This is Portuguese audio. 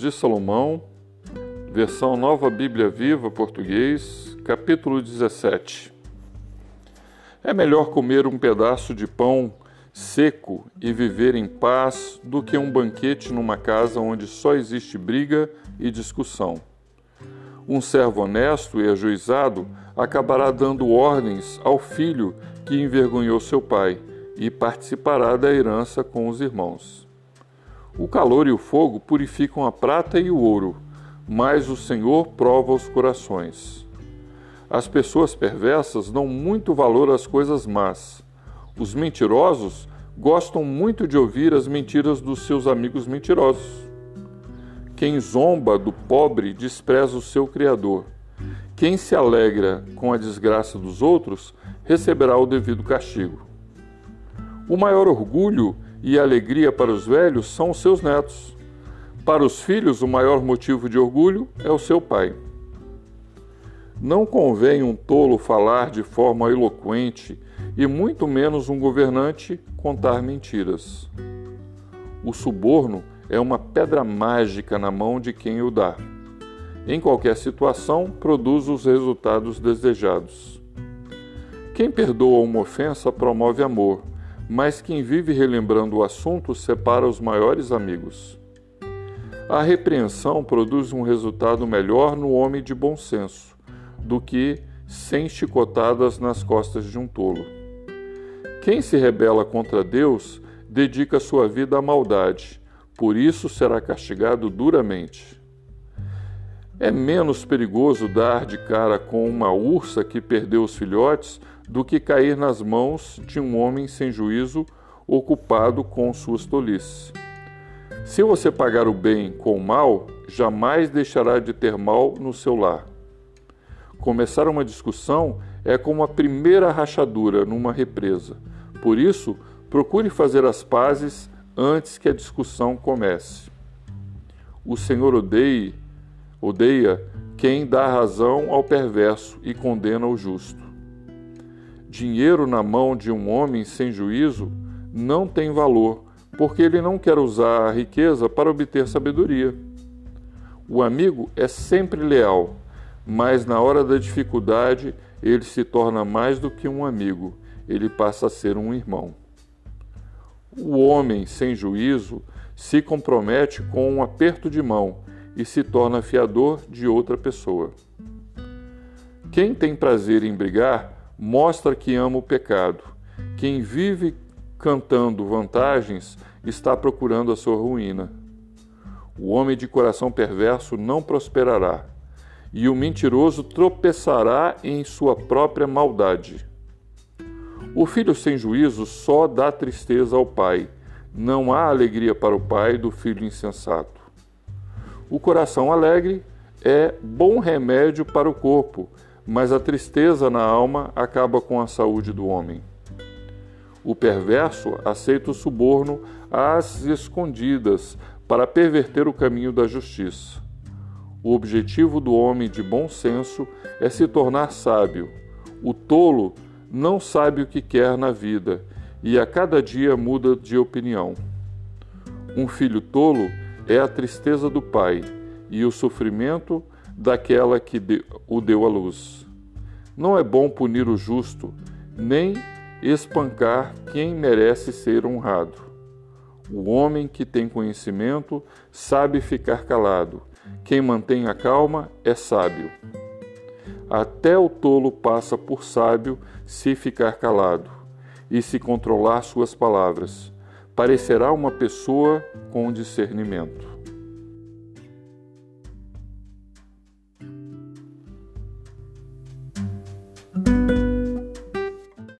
de Salomão, versão Nova Bíblia Viva, português, capítulo 17. É melhor comer um pedaço de pão seco e viver em paz do que um banquete numa casa onde só existe briga e discussão. Um servo honesto e ajuizado acabará dando ordens ao filho que envergonhou seu pai e participará da herança com os irmãos. O calor e o fogo purificam a prata e o ouro, mas o Senhor prova os corações. As pessoas perversas dão muito valor às coisas más. Os mentirosos gostam muito de ouvir as mentiras dos seus amigos mentirosos. Quem zomba do pobre despreza o seu Criador. Quem se alegra com a desgraça dos outros receberá o devido castigo. O maior orgulho e alegria para os velhos são os seus netos. Para os filhos, o maior motivo de orgulho é o seu pai. Não convém um tolo falar de forma eloquente e muito menos um governante contar mentiras. O suborno é uma pedra mágica na mão de quem o dá. Em qualquer situação, produz os resultados desejados. Quem perdoa uma ofensa promove amor mas quem vive relembrando o assunto separa os maiores amigos. A repreensão produz um resultado melhor no homem de bom senso do que cem chicotadas nas costas de um tolo. Quem se rebela contra Deus dedica sua vida à maldade, por isso será castigado duramente. É menos perigoso dar de cara com uma ursa que perdeu os filhotes do que cair nas mãos de um homem sem juízo ocupado com suas tolices. Se você pagar o bem com o mal, jamais deixará de ter mal no seu lar. Começar uma discussão é como a primeira rachadura numa represa. Por isso, procure fazer as pazes antes que a discussão comece. O Senhor odeia, odeia quem dá razão ao perverso e condena o justo. Dinheiro na mão de um homem sem juízo não tem valor, porque ele não quer usar a riqueza para obter sabedoria. O amigo é sempre leal, mas na hora da dificuldade ele se torna mais do que um amigo, ele passa a ser um irmão. O homem sem juízo se compromete com um aperto de mão e se torna fiador de outra pessoa. Quem tem prazer em brigar mostra que ama o pecado. Quem vive cantando vantagens está procurando a sua ruína. O homem de coração perverso não prosperará, e o mentiroso tropeçará em sua própria maldade. O filho sem juízo só dá tristeza ao pai. Não há alegria para o pai do filho insensato. O coração alegre é bom remédio para o corpo, mas a tristeza na alma acaba com a saúde do homem. O perverso aceita o suborno às escondidas para perverter o caminho da justiça. O objetivo do homem de bom senso é se tornar sábio. O tolo não sabe o que quer na vida e a cada dia muda de opinião. Um filho tolo é a tristeza do pai e o sofrimento daquela que o deu à luz. Não é bom punir o justo, nem espancar quem merece ser honrado. O homem que tem conhecimento sabe ficar calado. Quem mantém a calma é sábio. Até o tolo passa por sábio se ficar calado e se controlar suas palavras. Parecerá uma pessoa com discernimento.